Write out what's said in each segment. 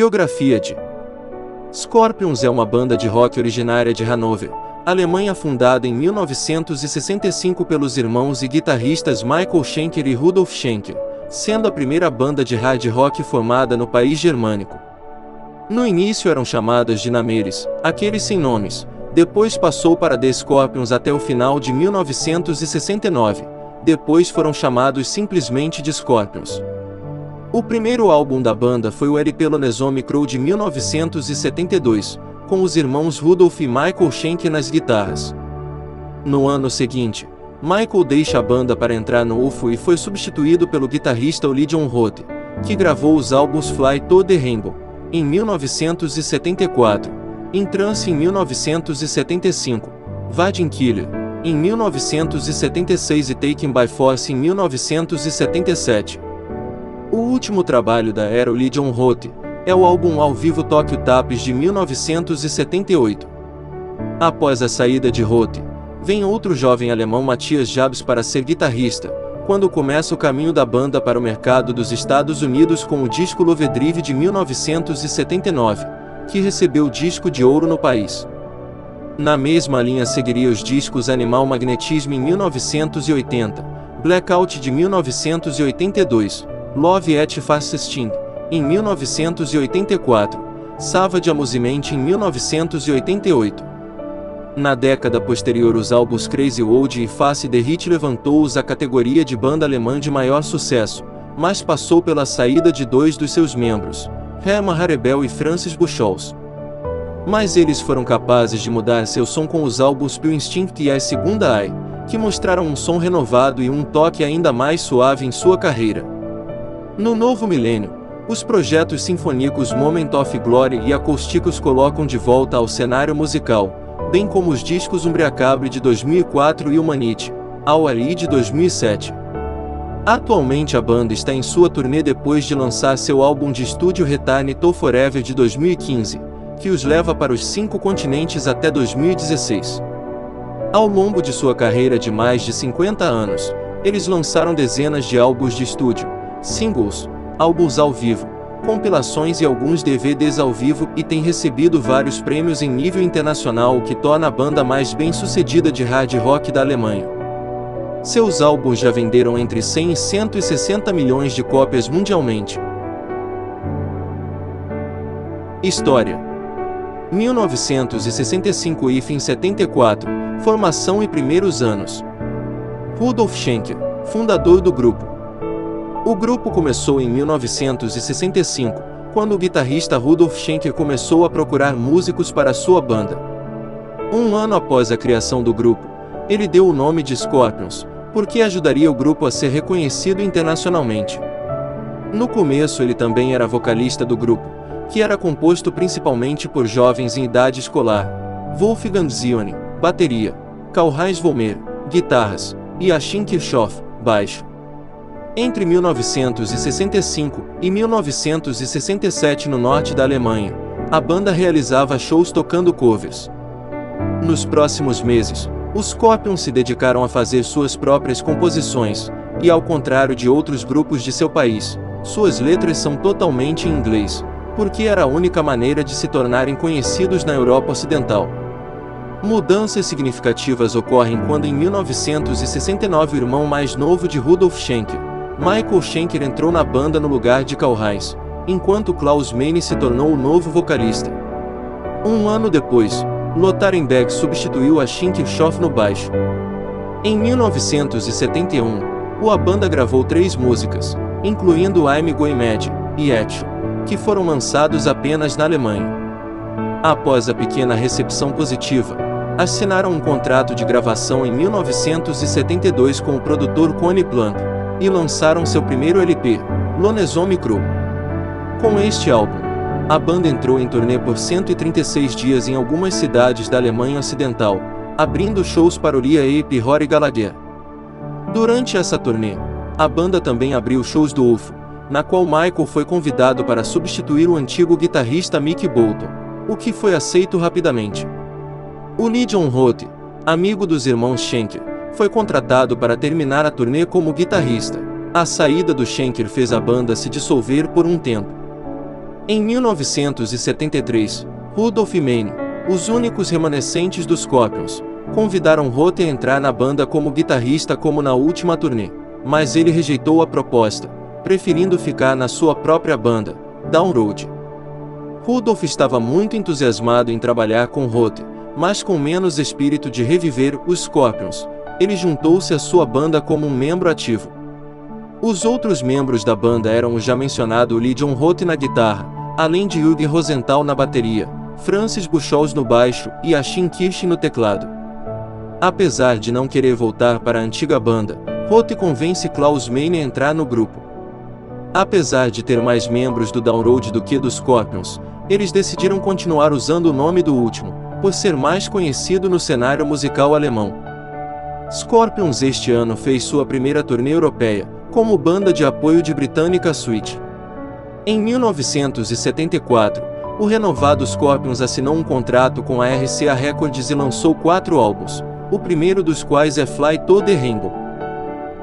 Biografia de Scorpions é uma banda de rock originária de Hanover, Alemanha fundada em 1965 pelos irmãos e guitarristas Michael Schenker e Rudolf Schenker, sendo a primeira banda de hard rock formada no país germânico. No início eram chamadas de Nameres, aqueles sem nomes, depois passou para The Scorpions até o final de 1969, depois foram chamados simplesmente de Scorpions. O primeiro álbum da banda foi o LP Lonesome Crow de 1972, com os irmãos Rudolf e Michael Schenker nas guitarras. No ano seguinte, Michael deixa a banda para entrar no UFO e foi substituído pelo guitarrista Olidion Roth, que gravou os álbuns Fly to the Rainbow, em 1974, In Trance em 1975, Vadin Killer, em 1976 e Taken by Force em 1977. O último trabalho da era Legion Roth é o álbum ao vivo Tokyo Tapes de 1978. Após a saída de Roth, vem outro jovem alemão Matthias Jabs para ser guitarrista, quando começa o caminho da banda para o mercado dos Estados Unidos com o disco Lovedrive de 1979, que recebeu disco de ouro no país. Na mesma linha seguiria os discos Animal Magnetismo em 1980, Blackout de 1982, Love at Fast Sting, em 1984, Savage Amusement em 1988. Na década posterior os álbuns Crazy World e Face the Hit levantou-os à categoria de banda alemã de maior sucesso, mas passou pela saída de dois dos seus membros, Hermann Harebel e Francis Buchholz. Mas eles foram capazes de mudar seu som com os álbuns Pure Instinct e a Segunda Eye, que mostraram um som renovado e um toque ainda mais suave em sua carreira. No novo milênio, os projetos sinfônicos Moment of Glory e acústicos colocam de volta ao cenário musical, bem como os discos Umbriacabre de 2004 e Humanity, Our de 2007. Atualmente a banda está em sua turnê depois de lançar seu álbum de estúdio Return to Forever de 2015, que os leva para os cinco continentes até 2016. Ao longo de sua carreira de mais de 50 anos, eles lançaram dezenas de álbuns de estúdio, singles, álbuns ao vivo, compilações e alguns DVDs ao vivo e tem recebido vários prêmios em nível internacional, o que torna a banda mais bem-sucedida de hard rock da Alemanha. Seus álbuns já venderam entre 100 e 160 milhões de cópias mundialmente. História 1965 e fim 74 Formação e primeiros anos Rudolf Schenker, fundador do grupo, o grupo começou em 1965, quando o guitarrista Rudolf Schenker começou a procurar músicos para sua banda. Um ano após a criação do grupo, ele deu o nome de Scorpions, porque ajudaria o grupo a ser reconhecido internacionalmente. No começo ele também era vocalista do grupo, que era composto principalmente por jovens em idade escolar. Wolfgang Zione, bateria, Karl-Heinz Volmer, guitarras, e Achim Kirchhoff, baixo. Entre 1965 e 1967 no norte da Alemanha, a banda realizava shows tocando covers. Nos próximos meses, os Scorpions se dedicaram a fazer suas próprias composições, e ao contrário de outros grupos de seu país, suas letras são totalmente em inglês, porque era a única maneira de se tornarem conhecidos na Europa Ocidental. Mudanças significativas ocorrem quando em 1969 o irmão mais novo de Rudolf Schenker, Michael Schenker entrou na banda no lugar de Karl Heinz, enquanto Klaus Meine se tornou o novo vocalista. Um ano depois, Lothar substituiu a Schinkershoff no baixo. Em 1971, a banda gravou três músicas, incluindo I'm Going Mad e Echo, que foram lançados apenas na Alemanha. Após a pequena recepção positiva, assinaram um contrato de gravação em 1972 com o produtor Connie Plumb e lançaram seu primeiro LP, Lonesome Crew. Com este álbum, a banda entrou em turnê por 136 dias em algumas cidades da Alemanha Ocidental, abrindo shows para Heep e Rory Gallagher. Durante essa turnê, a banda também abriu shows do UFO, na qual Michael foi convidado para substituir o antigo guitarrista Mick Bolton, o que foi aceito rapidamente. O Lee John Roth, amigo dos irmãos Schenker, foi contratado para terminar a turnê como guitarrista. A saída do Schenker fez a banda se dissolver por um tempo. Em 1973, Rudolf e os únicos remanescentes dos Scorpions, convidaram Roth a entrar na banda como guitarrista como na última turnê, mas ele rejeitou a proposta, preferindo ficar na sua própria banda, Down Road. Rudolf estava muito entusiasmado em trabalhar com Roth, mas com menos espírito de reviver os Scorpions. Ele juntou-se à sua banda como um membro ativo. Os outros membros da banda eram o já mencionado Lydion Roth na guitarra, além de Jürgen Rosenthal na bateria, Francis Buchholz no baixo e Achim Kirsch no teclado. Apesar de não querer voltar para a antiga banda, Roth convence Klaus Meine a entrar no grupo. Apesar de ter mais membros do Downroad do que dos Scorpions, eles decidiram continuar usando o nome do último, por ser mais conhecido no cenário musical alemão. Scorpions este ano fez sua primeira turnê europeia, como banda de apoio de Britânica Suite. Em 1974, o renovado Scorpions assinou um contrato com a RCA Records e lançou quatro álbuns, o primeiro dos quais é Fly to the Rainbow.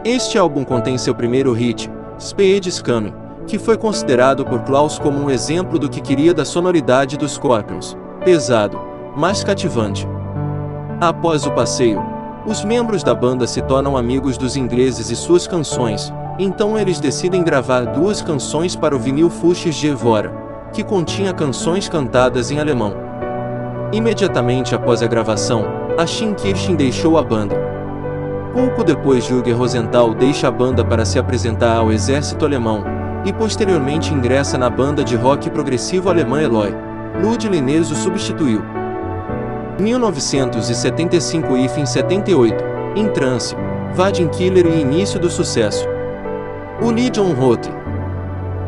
Este álbum contém seu primeiro hit, Spades Coming, que foi considerado por Klaus como um exemplo do que queria da sonoridade dos Scorpions, pesado, mas cativante. Após o passeio, os membros da banda se tornam amigos dos ingleses e suas canções, então eles decidem gravar duas canções para o vinil Fuchs de Evora, que continha canções cantadas em alemão. Imediatamente após a gravação, Achim Kirchen deixou a banda. Pouco depois Jürgen Rosenthal deixa a banda para se apresentar ao exército alemão, e posteriormente ingressa na banda de rock progressivo alemã Eloy. Lud Linez o substituiu. 1975 e fim 78, em trance, Vadim Killer e início do sucesso. O Legion Roth.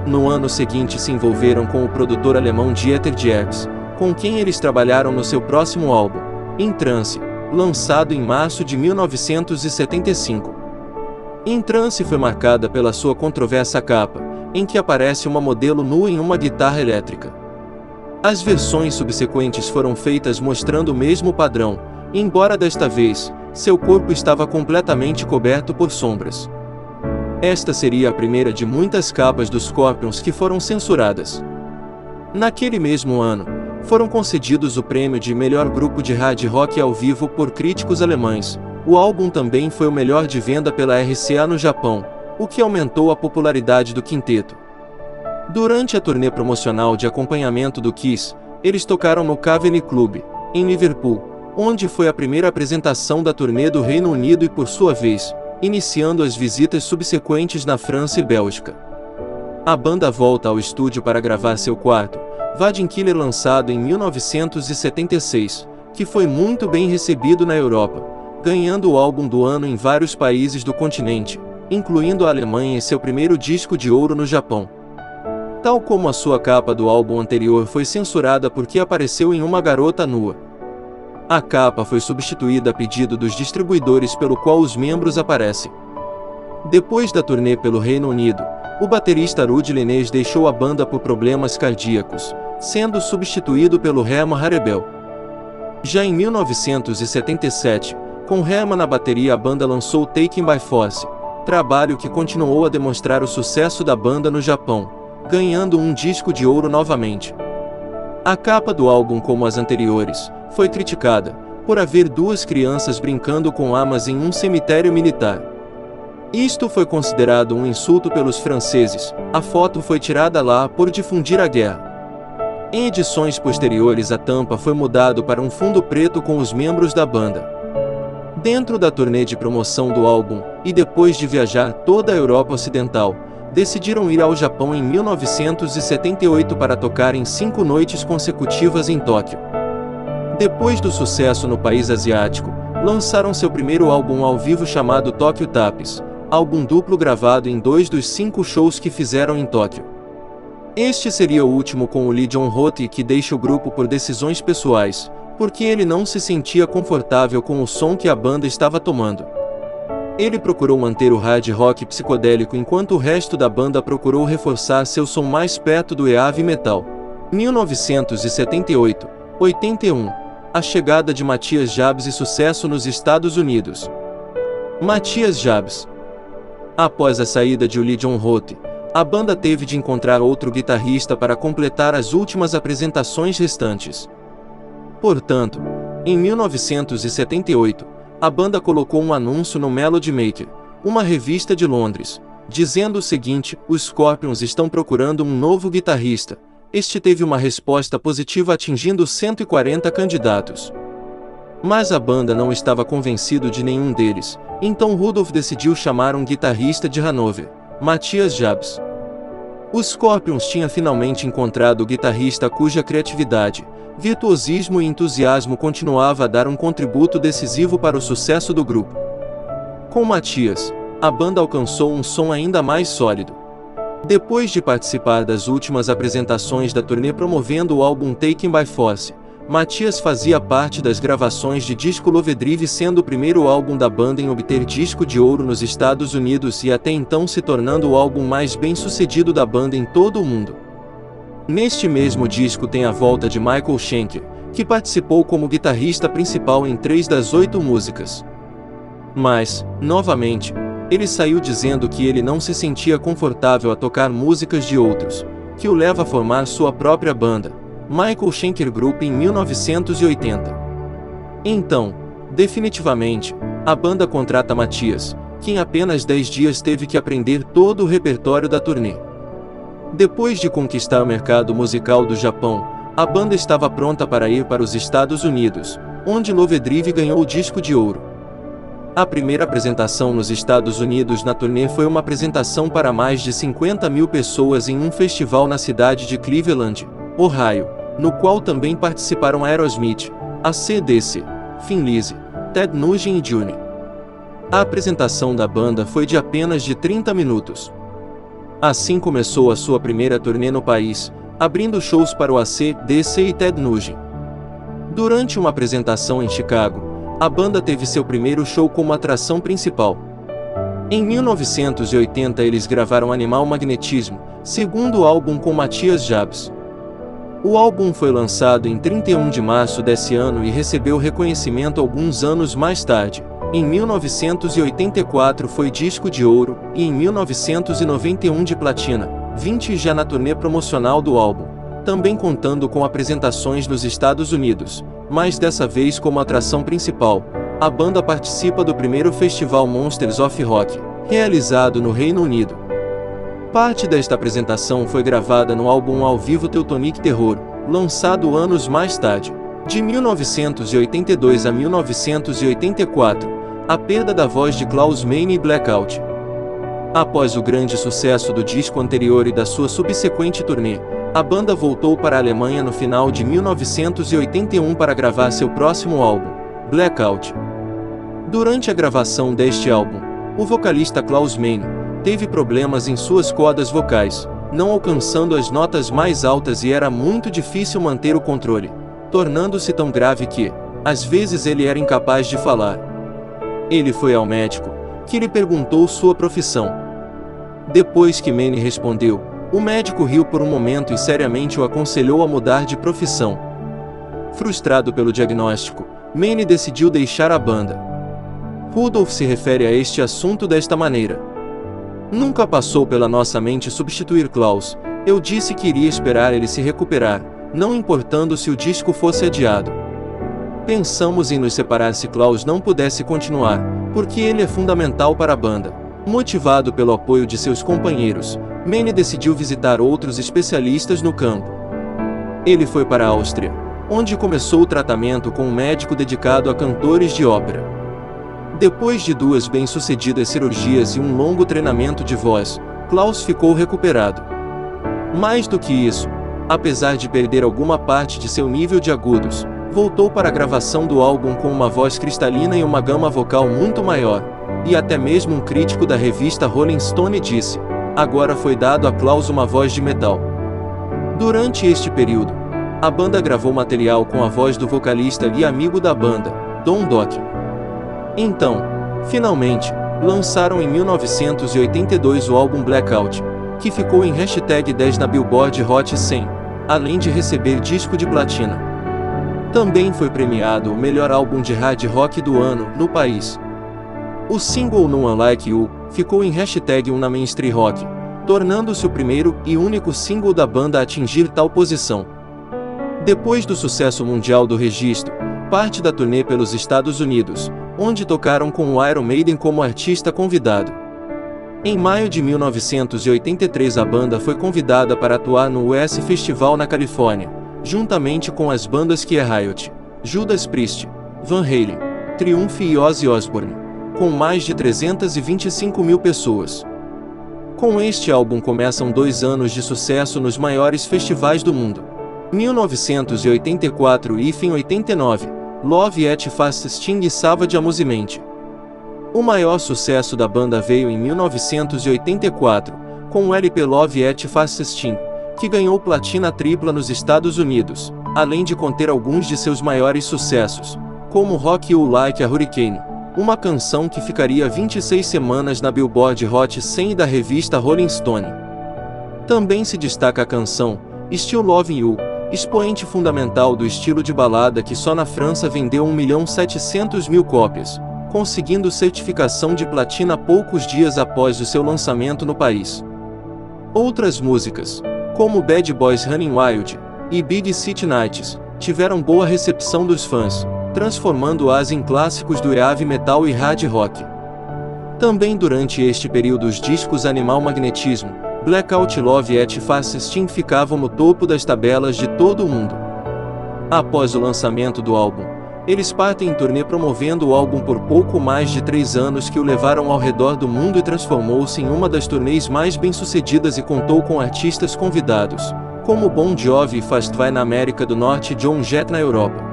No ano seguinte se envolveram com o produtor alemão Dieter Dierks, com quem eles trabalharam no seu próximo álbum, Em Trance, lançado em março de 1975. Em Trance foi marcada pela sua controversa capa, em que aparece uma modelo nua em uma guitarra elétrica. As versões subsequentes foram feitas mostrando o mesmo padrão, embora desta vez, seu corpo estava completamente coberto por sombras. Esta seria a primeira de muitas capas dos Scorpions que foram censuradas. Naquele mesmo ano, foram concedidos o prêmio de melhor grupo de hard rock ao vivo por críticos alemães. O álbum também foi o melhor de venda pela RCA no Japão, o que aumentou a popularidade do quinteto. Durante a turnê promocional de acompanhamento do Kiss, eles tocaram no Cavern Club, em Liverpool, onde foi a primeira apresentação da turnê do Reino Unido e, por sua vez, iniciando as visitas subsequentes na França e Bélgica. A banda volta ao estúdio para gravar seu quarto, Vadim Killer lançado em 1976, que foi muito bem recebido na Europa, ganhando o álbum do ano em vários países do continente, incluindo a Alemanha e seu primeiro disco de ouro no Japão. Tal como a sua capa do álbum anterior foi censurada porque apareceu em uma garota nua. A capa foi substituída a pedido dos distribuidores pelo qual os membros aparecem. Depois da turnê pelo Reino Unido, o baterista Rudy Lenez deixou a banda por problemas cardíacos, sendo substituído pelo Herman Harebel. Já em 1977, com Herman na bateria a banda lançou Taken by Force, trabalho que continuou a demonstrar o sucesso da banda no Japão, ganhando um disco de ouro novamente. A capa do álbum, como as anteriores, foi criticada por haver duas crianças brincando com armas em um cemitério militar. Isto foi considerado um insulto pelos franceses. A foto foi tirada lá por difundir a guerra. Em edições posteriores, a tampa foi mudado para um fundo preto com os membros da banda. Dentro da turnê de promoção do álbum, e depois de viajar toda a Europa Ocidental, decidiram ir ao Japão em 1978 para tocar em cinco noites consecutivas em Tóquio. Depois do sucesso no país asiático, lançaram seu primeiro álbum ao vivo chamado Tokyo Tapes, álbum duplo gravado em dois dos cinco shows que fizeram em Tóquio. Este seria o último com o Lee John Roth que deixa o grupo por decisões pessoais, porque ele não se sentia confortável com o som que a banda estava tomando. Ele procurou manter o hard rock psicodélico enquanto o resto da banda procurou reforçar seu som mais perto do heavy metal. 1978, 81. A chegada de Matias Jabs e sucesso nos Estados Unidos. Matias Jabs. Após a saída de Uli John Roth, a banda teve de encontrar outro guitarrista para completar as últimas apresentações restantes. Portanto, em 1978, a banda colocou um anúncio no Melody Maker, uma revista de Londres, dizendo o seguinte: Os Scorpions estão procurando um novo guitarrista. Este teve uma resposta positiva atingindo 140 candidatos. Mas a banda não estava convencido de nenhum deles, então Rudolf decidiu chamar um guitarrista de Hanover, Matthias Jabs. Os Scorpions tinha finalmente encontrado o guitarrista cuja criatividade, virtuosismo e entusiasmo continuava a dar um contributo decisivo para o sucesso do grupo. Com Matias, a banda alcançou um som ainda mais sólido. Depois de participar das últimas apresentações da turnê promovendo o álbum Taken by Force, Matias fazia parte das gravações de disco Lovedrive sendo o primeiro álbum da banda em obter disco de ouro nos Estados Unidos e até então se tornando o álbum mais bem sucedido da banda em todo o mundo. Neste mesmo disco tem a volta de Michael Schenker, que participou como guitarrista principal em três das oito músicas. Mas, novamente, ele saiu dizendo que ele não se sentia confortável a tocar músicas de outros, que o leva a formar sua própria banda, Michael Schenker Group em 1980. Então, definitivamente, a banda contrata Matias, que em apenas 10 dias teve que aprender todo o repertório da turnê. Depois de conquistar o mercado musical do Japão, a banda estava pronta para ir para os Estados Unidos, onde Lovedrive ganhou o disco de ouro. A primeira apresentação nos Estados Unidos na turnê foi uma apresentação para mais de 50 mil pessoas em um festival na cidade de Cleveland, Ohio, no qual também participaram Aerosmith, a CDC, Thin Lizzy, Ted Nugent e Juni. A apresentação da banda foi de apenas de 30 minutos. Assim começou a sua primeira turnê no país, abrindo shows para o AC, DC e Ted Nugent. Durante uma apresentação em Chicago, a banda teve seu primeiro show como atração principal. Em 1980 eles gravaram Animal Magnetismo, segundo álbum com Matias Jabs. O álbum foi lançado em 31 de março desse ano e recebeu reconhecimento alguns anos mais tarde. Em 1984 foi disco de ouro e em 1991 de platina, 20 já na turnê promocional do álbum, também contando com apresentações nos Estados Unidos, mas dessa vez como atração principal. A banda participa do primeiro festival Monsters of Rock, realizado no Reino Unido. Parte desta apresentação foi gravada no álbum ao vivo Teutonic Terror, lançado anos mais tarde. De 1982 a 1984, a perda da voz de Klaus Meine e Blackout. Após o grande sucesso do disco anterior e da sua subsequente turnê, a banda voltou para a Alemanha no final de 1981 para gravar seu próximo álbum, Blackout. Durante a gravação deste álbum, o vocalista Klaus Meine teve problemas em suas cordas vocais, não alcançando as notas mais altas e era muito difícil manter o controle, tornando-se tão grave que, às vezes, ele era incapaz de falar. Ele foi ao médico, que lhe perguntou sua profissão. Depois que Manny respondeu, o médico riu por um momento e seriamente o aconselhou a mudar de profissão. Frustrado pelo diagnóstico, Manny decidiu deixar a banda. Rudolph se refere a este assunto desta maneira. Nunca passou pela nossa mente substituir Klaus, eu disse que iria esperar ele se recuperar, não importando se o disco fosse adiado. Pensamos em nos separar se Klaus não pudesse continuar, porque ele é fundamental para a banda. Motivado pelo apoio de seus companheiros, Manny decidiu visitar outros especialistas no campo. Ele foi para a Áustria, onde começou o tratamento com um médico dedicado a cantores de ópera. Depois de duas bem-sucedidas cirurgias e um longo treinamento de voz, Klaus ficou recuperado. Mais do que isso, apesar de perder alguma parte de seu nível de agudos, voltou para a gravação do álbum com uma voz cristalina e uma gama vocal muito maior, e até mesmo um crítico da revista Rolling Stone disse: agora foi dado a Klaus uma voz de metal. Durante este período, a banda gravou material com a voz do vocalista e amigo da banda, Don Dock. Então, finalmente, lançaram em 1982 o álbum Blackout, que ficou em hashtag 10 na Billboard Hot 100, além de receber disco de platina. Também foi premiado o melhor álbum de hard rock do ano no país. O single No One Like You ficou em hashtag 1 na Mainstream Rock, tornando-se o primeiro e único single da banda a atingir tal posição. Depois do sucesso mundial do registro, parte da turnê pelos Estados Unidos, onde tocaram com o Iron Maiden como artista convidado. Em maio de 1983 a banda foi convidada para atuar no US Festival na Califórnia, juntamente com as bandas que é Riot, Judas Priest, Van Halen, Triumph e Ozzy Osbourne, com mais de 325 mil pessoas. Com este álbum começam dois anos de sucesso nos maiores festivais do mundo. 1984 e em 89, Love at Fast Sting e Savage Amusement. O maior sucesso da banda veio em 1984, com o LP Love at Fast Sting, que ganhou platina tripla nos Estados Unidos, além de conter alguns de seus maiores sucessos, como Rock You Like a Hurricane, uma canção que ficaria 26 semanas na Billboard Hot 100 da revista Rolling Stone. Também se destaca a canção Still Loving You, expoente fundamental do estilo de balada que só na França vendeu 1.700.000 cópias, conseguindo certificação de platina poucos dias após o seu lançamento no país. Outras músicas, como Bad Boys Running Wild e Big City Nights, tiveram boa recepção dos fãs, transformando-as em clássicos do heavy metal e hard rock. Também durante este período os discos Animal Magnetismo, Blackout Love et Fast Steam ficavam no topo das tabelas de todo o mundo. Após o lançamento do álbum, eles partem em turnê promovendo o álbum por pouco mais de três anos que o levaram ao redor do mundo e transformou-se em uma das turnês mais bem-sucedidas e contou com artistas convidados, como Bon Jovi e Fast Vai na América do Norte e John Jett na Europa.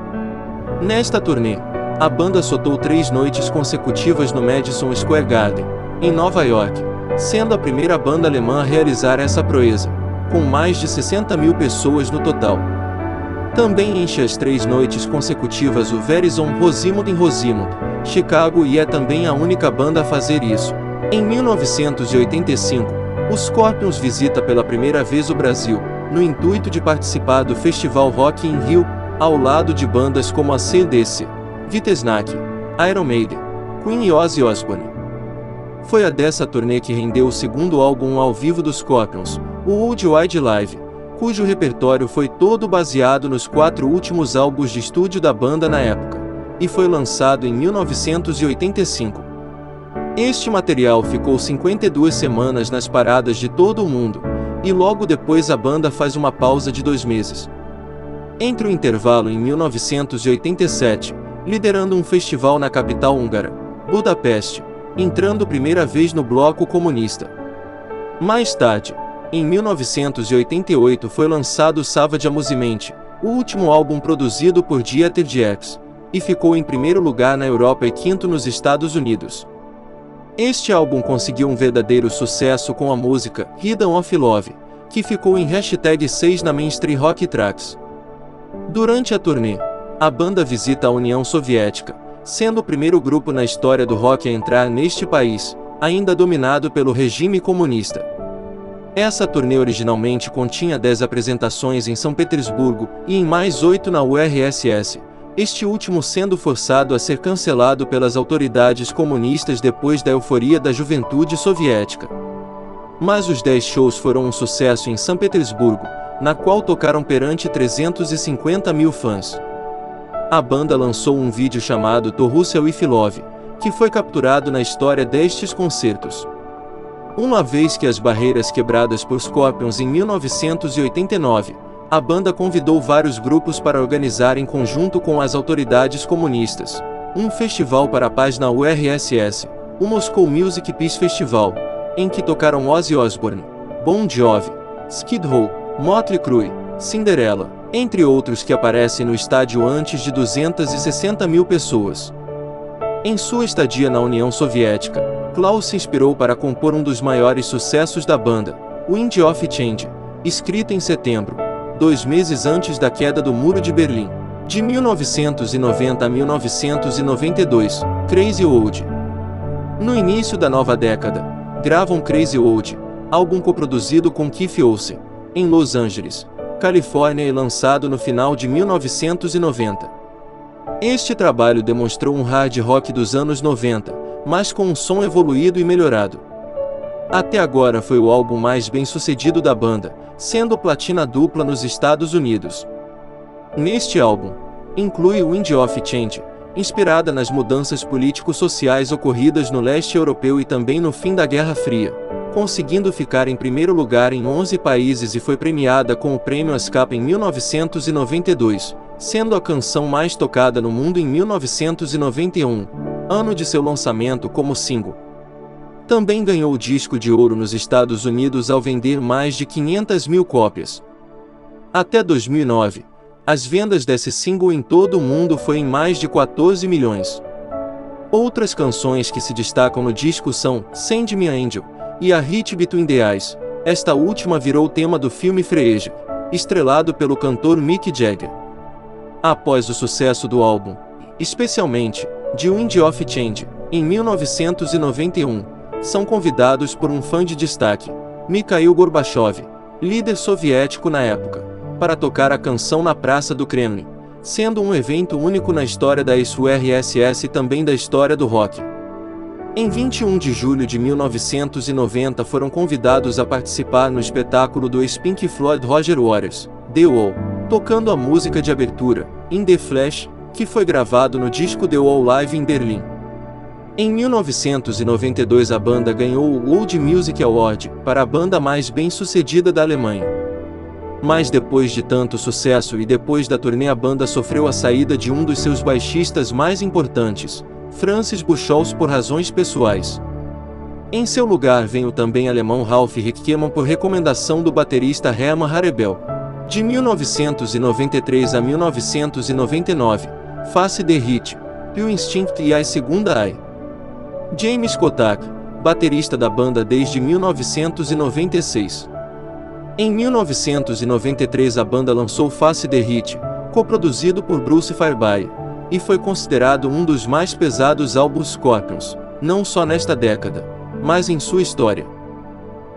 Nesta turnê, a banda soltou três noites consecutivas no Madison Square Garden, em Nova York, sendo a primeira banda alemã a realizar essa proeza, com mais de 60 mil pessoas no total. Também enche as três noites consecutivas o Verizon Rosimund em Rosimund, Chicago e é também a única banda a fazer isso. Em 1985, os Scorpions visita pela primeira vez o Brasil, no intuito de participar do Festival Rock in Rio, ao lado de bandas como a CDC, Vitesnack, Iron Maiden, Queen e Ozzy Osbourne. Foi a dessa turnê que rendeu o segundo álbum ao vivo dos Scorpions, o Old Wide Live, cujo repertório foi todo baseado nos quatro últimos álbuns de estúdio da banda na época, e foi lançado em 1985. Este material ficou 52 semanas nas paradas de todo o mundo, e logo depois a banda faz uma pausa de dois meses. Entre o intervalo em 1987, liderando um festival na capital húngara, Budapeste, entrando primeira vez no bloco comunista. Mais tarde, em 1988 foi lançado Savage Amusement, o último álbum produzido por Dieter Dierks, e ficou em primeiro lugar na Europa e quinto nos Estados Unidos. Este álbum conseguiu um verdadeiro sucesso com a música Hidden of Love, que ficou em hashtag 6 na Mainstream Rock Tracks. Durante a turnê, a banda visita a União Soviética, sendo o primeiro grupo na história do rock a entrar neste país, ainda dominado pelo regime comunista. Essa turnê originalmente continha 10 apresentações em São Petersburgo e em mais 8 na URSS, este último sendo forçado a ser cancelado pelas autoridades comunistas depois da euforia da juventude soviética. Mas os 10 shows foram um sucesso em São Petersburgo, na qual tocaram perante 350 mil fãs. A banda lançou um vídeo chamado To Russell If Love, que foi capturado na história destes concertos. Uma vez que as barreiras quebradas por Scorpions em 1989, a banda convidou vários grupos para organizar em conjunto com as autoridades comunistas um festival para a paz na URSS, o Moscow Music Peace Festival, em que tocaram Ozzy Osbourne, Bon Jovi, Skid Row, Motley Crue, Cinderella, entre outros que aparecem no estádio antes de 260 mil pessoas. Em sua estadia na União Soviética, Klaus se inspirou para compor um dos maiores sucessos da banda, Wind of Change, escrito em setembro, dois meses antes da queda do Muro de Berlim. De 1990 a 1992, Crazy Old. No início da nova década, gravam Crazy Old, álbum coproduzido com Keith Olsen, em Los Angeles, Califórnia e lançado no final de 1990. Este trabalho demonstrou um hard rock dos anos 90, mas com um som evoluído e melhorado. Até agora foi o álbum mais bem sucedido da banda, sendo platina dupla nos Estados Unidos. Neste álbum, inclui o Wind of Change, inspirada nas mudanças político-sociais ocorridas no leste europeu e também no fim da Guerra Fria, conseguindo ficar em primeiro lugar em 11 países e foi premiada com o prêmio ASCAP em 1992, sendo a canção mais tocada no mundo em 1991, ano de seu lançamento como single. Também ganhou o disco de ouro nos Estados Unidos ao vender mais de 500 mil cópias. Até 2009, as vendas desse single em todo o mundo foi em mais de 14 milhões. Outras canções que se destacam no disco são Send Me Angel e a Hit Between the Eyes. Esta última virou tema do filme Freja, estrelado pelo cantor Mick Jagger. Após o sucesso do álbum, especialmente de Wind of Change, em 1991, são convidados por um fã de destaque, Mikhail Gorbachev, líder soviético na época para tocar a canção na Praça do Kremlin, sendo um evento único na história da ex-URSS e também da história do rock. Em 21 de julho de 1990 foram convidados a participar no espetáculo do ex-Pink Floyd Roger Waters, The Wall, tocando a música de abertura, In The Flash, que foi gravado no disco The Wall Live em Berlim. Em 1992 a banda ganhou o World Music Award para a banda mais bem-sucedida da Alemanha. Mas depois de tanto sucesso e depois da turnê a banda sofreu a saída de um dos seus baixistas mais importantes, Francis Buchholz por razões pessoais. Em seu lugar vem o também alemão Ralf Hickmann por recomendação do baterista Hermann Harebel. De 1993 a 1999, Face the Hit, Pure Instinct e a Segunda Eye. James Kotak, baterista da banda desde 1996. Em 1993 a banda lançou Face the Hit, coproduzido por Bruce Fairbairn, e foi considerado um dos mais pesados álbuns Scorpions, não só nesta década, mas em sua história.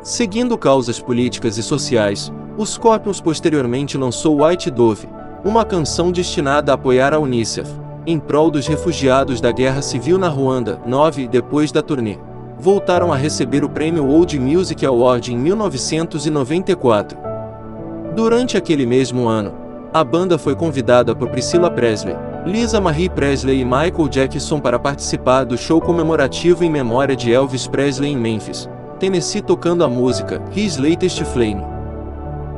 Seguindo causas políticas e sociais, os Scorpions posteriormente lançou White Dove, uma canção destinada a apoiar a Unicef, em prol dos refugiados da guerra civil na Ruanda, 9 depois da turnê voltaram a receber o prêmio World Music Award em 1994. Durante aquele mesmo ano, a banda foi convidada por Priscilla Presley, Lisa Marie Presley e Michael Jackson para participar do show comemorativo em memória de Elvis Presley em Memphis, Tennessee tocando a música His Latest Flame.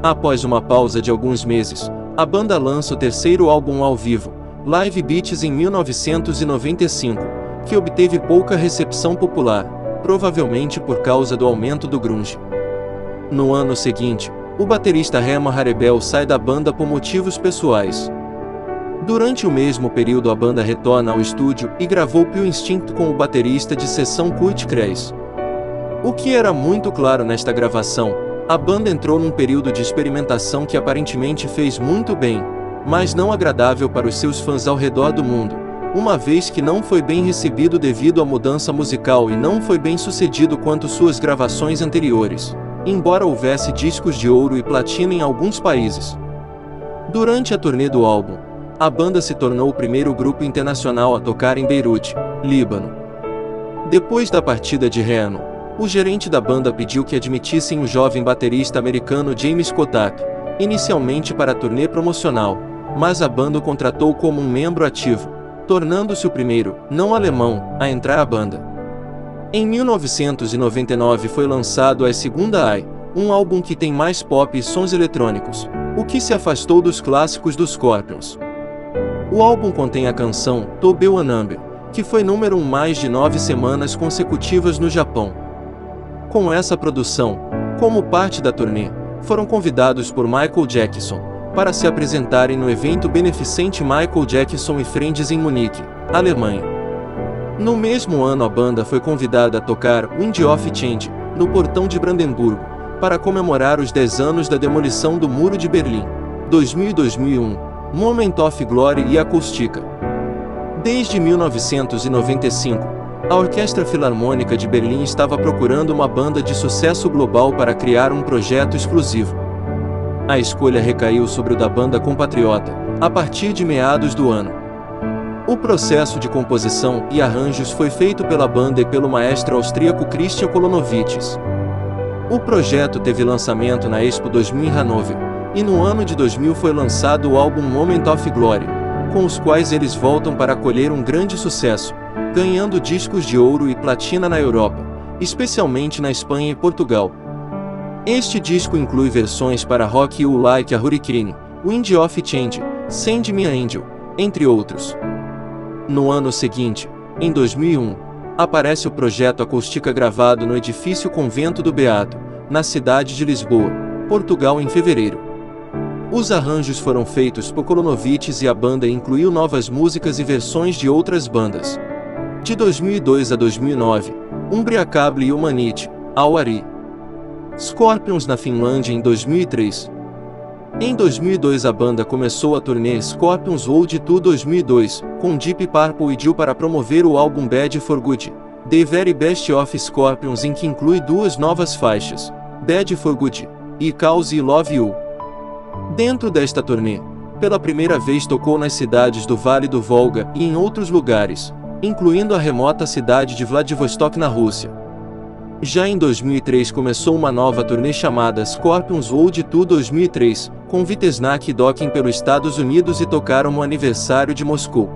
Após uma pausa de alguns meses, a banda lança o terceiro álbum ao vivo, Live Beats em 1995, que obteve pouca recepção popular, provavelmente por causa do aumento do grunge. No ano seguinte, o baterista Herman Harebel sai da banda por motivos pessoais. Durante o mesmo período a banda retorna ao estúdio e gravou Pure Instinct com o baterista de sessão Kurt Kreis. O que era muito claro nesta gravação, a banda entrou num período de experimentação que aparentemente fez muito bem, mas não agradável para os seus fãs ao redor do mundo uma vez que não foi bem recebido devido à mudança musical e não foi bem sucedido quanto suas gravações anteriores, embora houvesse discos de ouro e platina em alguns países. Durante a turnê do álbum, a banda se tornou o primeiro grupo internacional a tocar em Beirute, Líbano. Depois da partida de Reno, o gerente da banda pediu que admitissem o jovem baterista americano James Kotak, inicialmente para a turnê promocional, mas a banda o contratou como um membro ativo tornando-se o primeiro, não alemão, a entrar à banda. Em 1999 foi lançado a Segunda Eye, um álbum que tem mais pop e sons eletrônicos, o que se afastou dos clássicos dos Scorpions. O álbum contém a canção Tobeu Anambe, que foi número um mais de nove semanas consecutivas no Japão. Com essa produção, como parte da turnê, foram convidados por Michael Jackson, para se apresentarem no evento beneficente Michael Jackson e Friends em Munique, Alemanha. No mesmo ano a banda foi convidada a tocar Wind of Change, no portão de Brandemburgo, para comemorar os 10 anos da demolição do Muro de Berlim, 2000 e 2001, Moment of Glory e Acústica. Desde 1995, a Orquestra Filarmônica de Berlim estava procurando uma banda de sucesso global para criar um projeto exclusivo a escolha recaiu sobre o da banda compatriota, a partir de meados do ano. O processo de composição e arranjos foi feito pela banda e pelo maestro austríaco Christian Kolonovitz. O projeto teve lançamento na Expo 2000 em Hanover, e no ano de 2000 foi lançado o álbum Moment of Glory, com os quais eles voltam para colher um grande sucesso, ganhando discos de ouro e platina na Europa, especialmente na Espanha e Portugal. Este disco inclui versões para Rock You Like a Hurricane, Wind of Change, Send Me Angel, entre outros. No ano seguinte, em 2001, aparece o projeto acústica gravado no edifício Convento do Beato, na cidade de Lisboa, Portugal em fevereiro. Os arranjos foram feitos por Kolonovics e a banda incluiu novas músicas e versões de outras bandas. De 2002 a 2009, Umbria Cable e Humanity, Awari. Scorpions na Finlândia em 2003, em 2002 a banda começou a turnê Scorpions World Tour 2002, com Deep Purple e Dio para promover o álbum Bad for Good, The Very Best of Scorpions em que inclui duas novas faixas, Bad for Good e Cause e Love You. Dentro desta turnê, pela primeira vez tocou nas cidades do Vale do Volga e em outros lugares, incluindo a remota cidade de Vladivostok na Rússia. Já em 2003 começou uma nova turnê chamada Scorpions World Tour 2003, com Vitesnak e Docking pelos Estados Unidos e tocaram no aniversário de Moscou.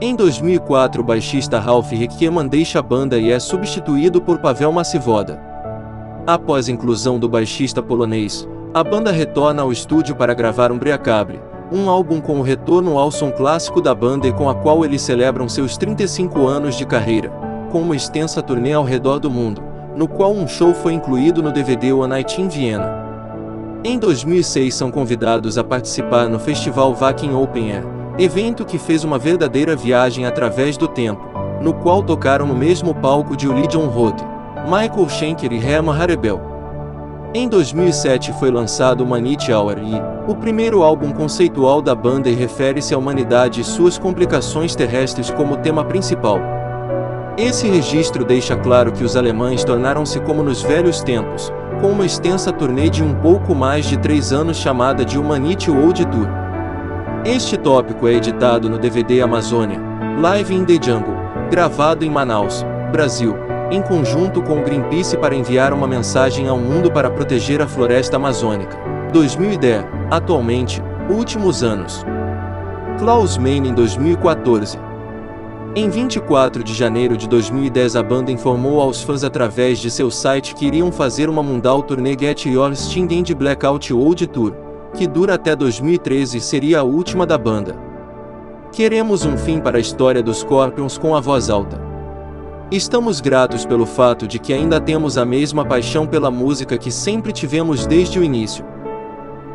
Em 2004 o baixista Ralph Reckieman deixa a banda e é substituído por Pavel Massivoda. Após a inclusão do baixista polonês, a banda retorna ao estúdio para gravar Umbriacable, um álbum com o retorno ao som clássico da banda e com a qual eles celebram seus 35 anos de carreira, com uma extensa turnê ao redor do mundo no qual um show foi incluído no DVD One Night in Vienna. Em 2006 são convidados a participar no festival Wacken Open Air, evento que fez uma verdadeira viagem através do tempo, no qual tocaram no mesmo palco de Uli John Roth, Michael Schenker e Herman Harebel. Em 2007 foi lançado Manite Hour e, o primeiro álbum conceitual da banda e refere-se à humanidade e suas complicações terrestres como tema principal. Esse registro deixa claro que os alemães tornaram-se como nos velhos tempos, com uma extensa turnê de um pouco mais de três anos chamada de Humanity World Tour. Este tópico é editado no DVD Amazônia, Live in the Jungle, gravado em Manaus, Brasil, em conjunto com o Greenpeace para enviar uma mensagem ao mundo para proteger a floresta amazônica. 2010, atualmente, últimos anos. Klaus Meine em 2014. Em 24 de janeiro de 2010 a banda informou aos fãs através de seu site que iriam fazer uma mundial turnê Get Your Sting End Blackout World Tour, que dura até 2013 e seria a última da banda. Queremos um fim para a história dos Scorpions com a voz alta. Estamos gratos pelo fato de que ainda temos a mesma paixão pela música que sempre tivemos desde o início.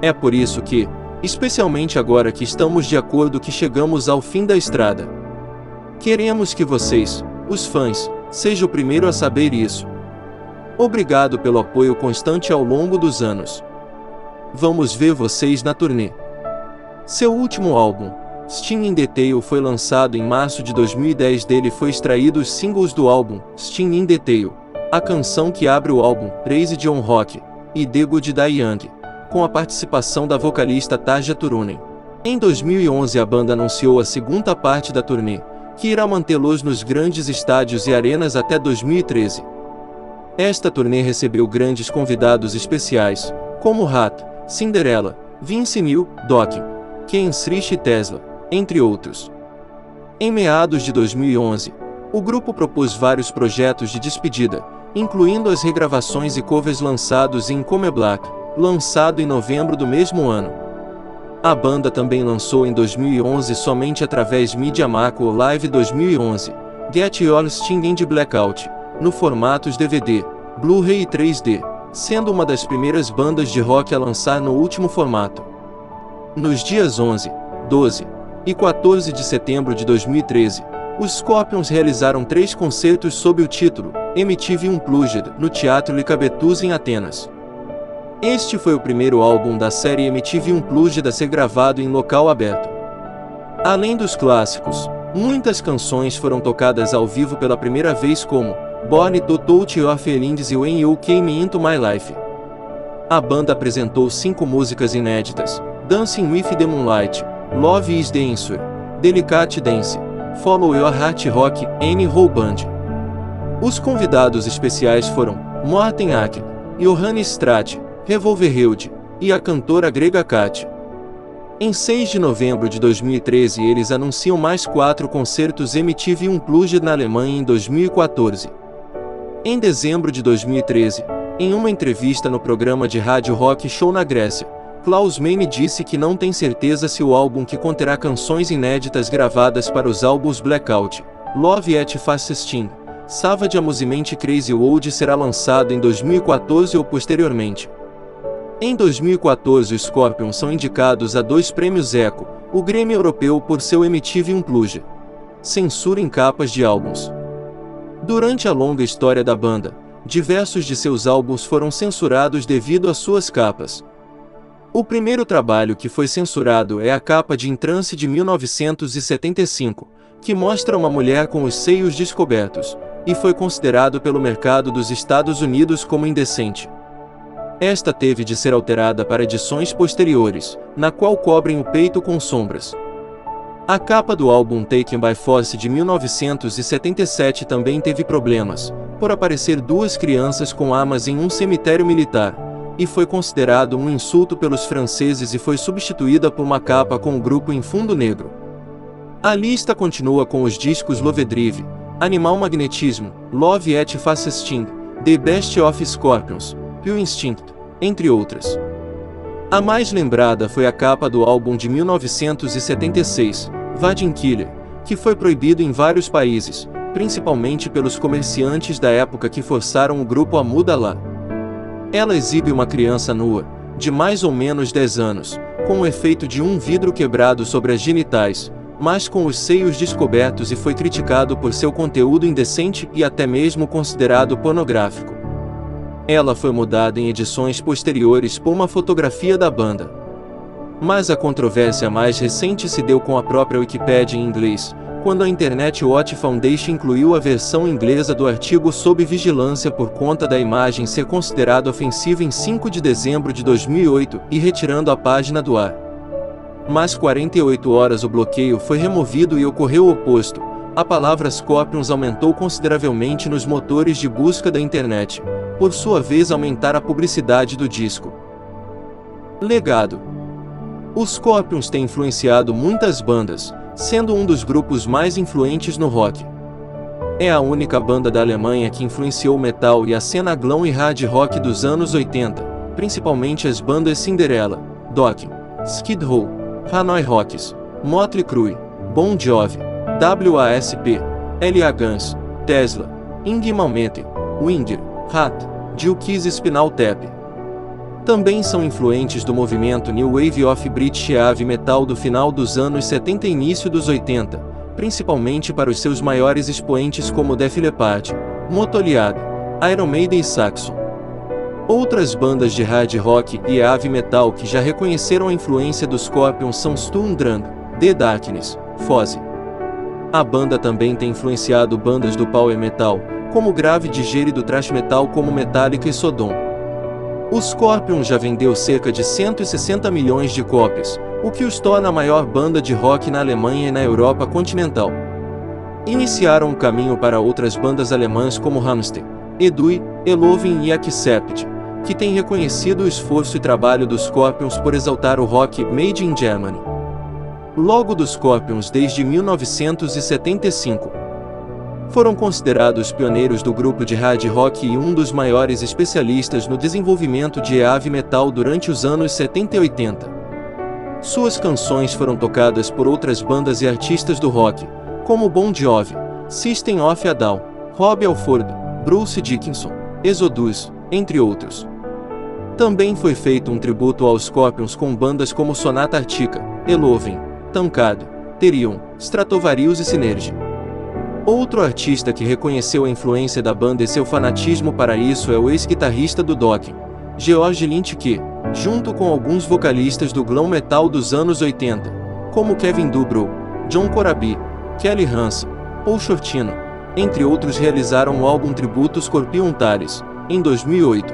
É por isso que, especialmente agora que estamos de acordo que chegamos ao fim da estrada, Queremos que vocês, os fãs, sejam o primeiro a saber isso. Obrigado pelo apoio constante ao longo dos anos. Vamos ver vocês na turnê. Seu último álbum, Steam in Detail, foi lançado em março de 2010. Dele foi extraído os singles do álbum, Steam in Detail, a canção que abre o álbum, Praise John Rock, e The Good Die Young, com a participação da vocalista Tarja Turunen. Em 2011 a banda anunciou a segunda parte da turnê, que irá mantê-los nos grandes estádios e arenas até 2013. Esta turnê recebeu grandes convidados especiais, como Rat, Cinderella, Vince Neil, Dokken, Ken Srich e Tesla, entre outros. Em meados de 2011, o grupo propôs vários projetos de despedida, incluindo as regravações e covers lançados em Come Black, lançado em novembro do mesmo ano. A banda também lançou em 2011 somente através Media Macro Live 2011, Get Your Sting and Blackout, no formatos DVD, Blu-ray e 3D, sendo uma das primeiras bandas de rock a lançar no último formato. Nos dias 11, 12 e 14 de setembro de 2013, os Scorpions realizaram três concertos sob o título MTV Unplugged no Teatro Licabetus em Atenas. Este foi o primeiro álbum da série MTV Unplugged a ser gravado em local aberto. Além dos clássicos, muitas canções foram tocadas ao vivo pela primeira vez como Born to Touch Your Feelings e When You Came Into My Life. A banda apresentou cinco músicas inéditas, Dancing with the Moonlight, Love is the Answer, Delicate Dance, Follow Your Heart Rock, N. Roll Band. Os convidados especiais foram Morten Acker, Johannes Strat, Revolverheld, e a cantora grega Kat. Em 6 de novembro de 2013 eles anunciam mais quatro concertos MTV Unplugged na Alemanha em 2014. Em dezembro de 2013, em uma entrevista no programa de rádio Rock Show na Grécia, Klaus Meine disse que não tem certeza se o álbum que conterá canções inéditas gravadas para os álbuns Blackout, Love at Fast Sting, Savage Amusement Crazy World será lançado em 2014 ou posteriormente. Em 2014 os Scorpions são indicados a dois prêmios Echo, o Grêmio Europeu por seu MTV Unplugged. Censura em capas de álbuns. Durante a longa história da banda, diversos de seus álbuns foram censurados devido às suas capas. O primeiro trabalho que foi censurado é a capa de Entrance de 1975, que mostra uma mulher com os seios descobertos, e foi considerado pelo mercado dos Estados Unidos como indecente. Esta teve de ser alterada para edições posteriores, na qual cobrem o peito com sombras. A capa do álbum Taken by Force de 1977 também teve problemas, por aparecer duas crianças com armas em um cemitério militar, e foi considerado um insulto pelos franceses e foi substituída por uma capa com o grupo em fundo negro. A lista continua com os discos Lovedrive, Animal Magnetismo, Love Fast Sting, The Best of Scorpions, Pure Instinct, entre outras. A mais lembrada foi a capa do álbum de 1976, Vadim Killer, que foi proibido em vários países, principalmente pelos comerciantes da época que forçaram o grupo a mudar lá. Ela exibe uma criança nua, de mais ou menos 10 anos, com o efeito de um vidro quebrado sobre as genitais, mas com os seios descobertos e foi criticado por seu conteúdo indecente e até mesmo considerado pornográfico. Ela foi mudada em edições posteriores por uma fotografia da banda. Mas a controvérsia mais recente se deu com a própria Wikipedia em inglês, quando a Internet Watch Foundation incluiu a versão inglesa do artigo sob vigilância por conta da imagem ser considerada ofensiva em 5 de dezembro de 2008 e retirando a página do ar. Mas 48 horas o bloqueio foi removido e ocorreu o oposto, a palavra Scorpions aumentou consideravelmente nos motores de busca da internet, por sua vez aumentar a publicidade do disco. Legado Os Scorpions têm influenciado muitas bandas, sendo um dos grupos mais influentes no rock. É a única banda da Alemanha que influenciou o metal e a cena glam e hard rock dos anos 80, principalmente as bandas Cinderella, Dokken, Skid Row, Hanoi Rocks, Motley Crue, Bon Jovi, WASP, LA Guns, Tesla, Ing Malmette, Winger, Hat, Jill Keys Spinal Tap. Também são influentes do movimento New Wave of British Heavy Metal do final dos anos 70 e início dos 80, principalmente para os seus maiores expoentes como Def Leppard, Motoliad, Iron Maiden e Saxon. Outras bandas de hard rock e heavy metal que já reconheceram a influência dos Scorpions são Sturm The Darkness, Fozzy, a banda também tem influenciado bandas do power metal, como Grave Digere e do thrash metal como Metallica e Sodom. O Scorpion já vendeu cerca de 160 milhões de cópias, o que os torna a maior banda de rock na Alemanha e na Europa continental. Iniciaram o caminho para outras bandas alemãs como Hamster, Edui, Eloven e Accept, que têm reconhecido o esforço e trabalho dos Scorpions por exaltar o rock made in Germany logo dos Scorpions desde 1975. Foram considerados pioneiros do grupo de hard rock e um dos maiores especialistas no desenvolvimento de heavy metal durante os anos 70 e 80. Suas canções foram tocadas por outras bandas e artistas do rock, como Bon Jovi, System of a Down, Robbie Alford, Bruce Dickinson, Exodus, entre outros. Também foi feito um tributo aos Scorpions com bandas como Sonata Arctica, Eloven, Tancado, Terion, Stratovarius e Synergy. Outro artista que reconheceu a influência da banda e seu fanatismo para isso é o ex-guitarrista do Dokken, George Lynch que, junto com alguns vocalistas do glam metal dos anos 80, como Kevin Dubrow, John Corabi, Kelly Hansen, Paul Shortino, entre outros realizaram o álbum tributo Scorpion Tares, em 2008.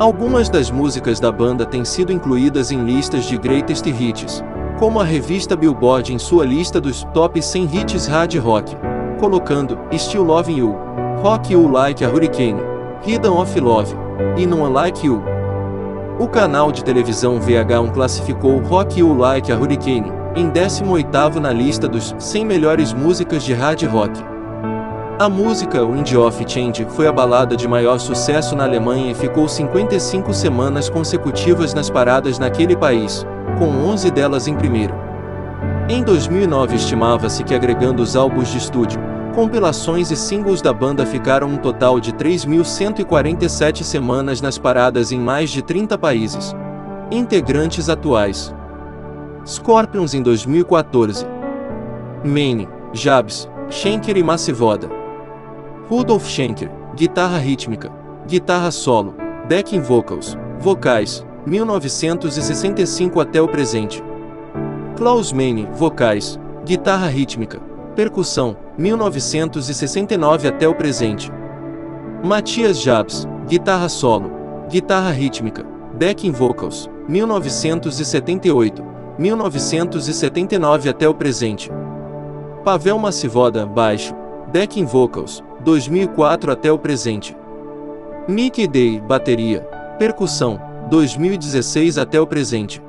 Algumas das músicas da banda têm sido incluídas em listas de Greatest Hits, como a revista Billboard em sua lista dos top 100 hits hard rock, colocando Still Loving You, Rock You Like a Hurricane, Hidden of Love, e No One Like You. O canal de televisão VH1 classificou Rock You Like a Hurricane em 18º na lista dos 100 melhores músicas de hard rock. A música Wind of Change foi a balada de maior sucesso na Alemanha e ficou 55 semanas consecutivas nas paradas naquele país, com 11 delas em primeiro. Em 2009 estimava-se que agregando os álbuns de estúdio, compilações e singles da banda ficaram um total de 3.147 semanas nas paradas em mais de 30 países. Integrantes atuais: Scorpions em 2014, Maine, Jabs, Schenker e Massivoda. Rudolf Schenker, guitarra rítmica, guitarra solo, backing vocals, vocais, 1965 até o presente. Klaus Meine, vocais, guitarra rítmica, percussão, 1969 até o presente. Matias Jabs, guitarra solo, guitarra rítmica, backing vocals, 1978, 1979 até o presente. Pavel Massivoda, baixo, backing vocals, 2004 até o presente. Mickey Day, bateria, percussão, 2016 até o presente.